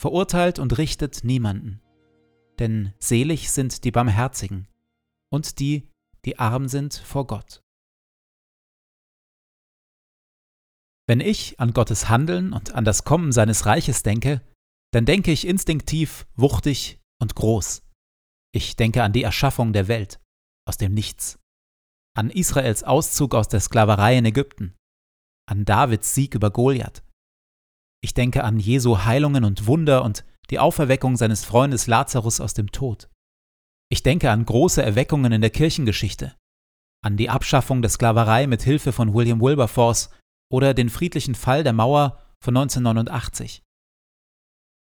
verurteilt und richtet niemanden. Denn selig sind die Barmherzigen und die, die arm sind vor Gott. Wenn ich an Gottes Handeln und an das Kommen seines Reiches denke, dann denke ich instinktiv wuchtig und groß. Ich denke an die Erschaffung der Welt aus dem Nichts, an Israels Auszug aus der Sklaverei in Ägypten, an Davids Sieg über Goliath, ich denke an Jesu Heilungen und Wunder und die Auferweckung seines Freundes Lazarus aus dem Tod. Ich denke an große Erweckungen in der Kirchengeschichte, an die Abschaffung der Sklaverei mit Hilfe von William Wilberforce oder den friedlichen Fall der Mauer von 1989.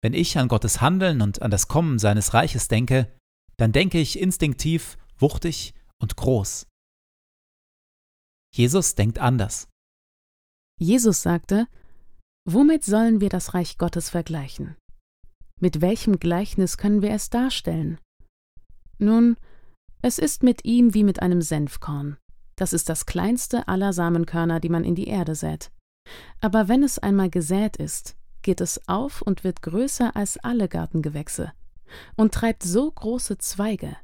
Wenn ich an Gottes Handeln und an das Kommen seines Reiches denke, dann denke ich instinktiv wuchtig und groß. Jesus denkt anders. Jesus sagte, Womit sollen wir das Reich Gottes vergleichen? Mit welchem Gleichnis können wir es darstellen? Nun, es ist mit ihm wie mit einem Senfkorn. Das ist das kleinste aller Samenkörner, die man in die Erde sät. Aber wenn es einmal gesät ist, geht es auf und wird größer als alle Gartengewächse und treibt so große Zweige,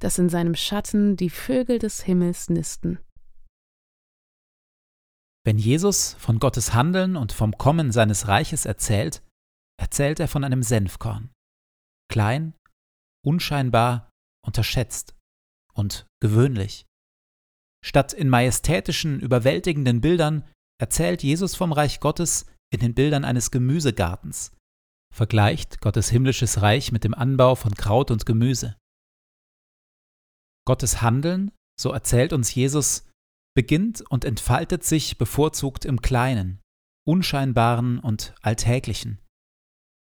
dass in seinem Schatten die Vögel des Himmels nisten. Wenn Jesus von Gottes Handeln und vom Kommen seines Reiches erzählt, erzählt er von einem Senfkorn. Klein, unscheinbar, unterschätzt und gewöhnlich. Statt in majestätischen, überwältigenden Bildern erzählt Jesus vom Reich Gottes in den Bildern eines Gemüsegartens, vergleicht Gottes himmlisches Reich mit dem Anbau von Kraut und Gemüse. Gottes Handeln, so erzählt uns Jesus, beginnt und entfaltet sich bevorzugt im Kleinen, unscheinbaren und alltäglichen.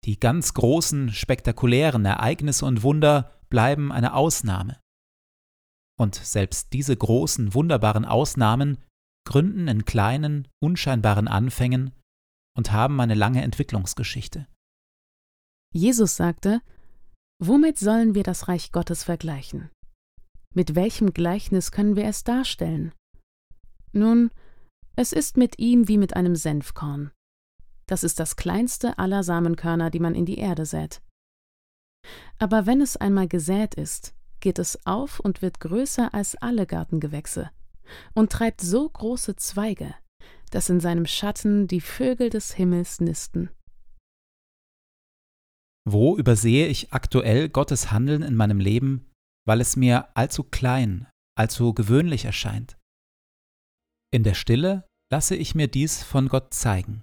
Die ganz großen, spektakulären Ereignisse und Wunder bleiben eine Ausnahme. Und selbst diese großen, wunderbaren Ausnahmen gründen in kleinen, unscheinbaren Anfängen und haben eine lange Entwicklungsgeschichte. Jesus sagte, Womit sollen wir das Reich Gottes vergleichen? Mit welchem Gleichnis können wir es darstellen? Nun, es ist mit ihm wie mit einem Senfkorn. Das ist das kleinste aller Samenkörner, die man in die Erde sät. Aber wenn es einmal gesät ist, geht es auf und wird größer als alle Gartengewächse und treibt so große Zweige, dass in seinem Schatten die Vögel des Himmels nisten. Wo übersehe ich aktuell Gottes Handeln in meinem Leben, weil es mir allzu klein, allzu gewöhnlich erscheint? In der Stille lasse ich mir dies von Gott zeigen.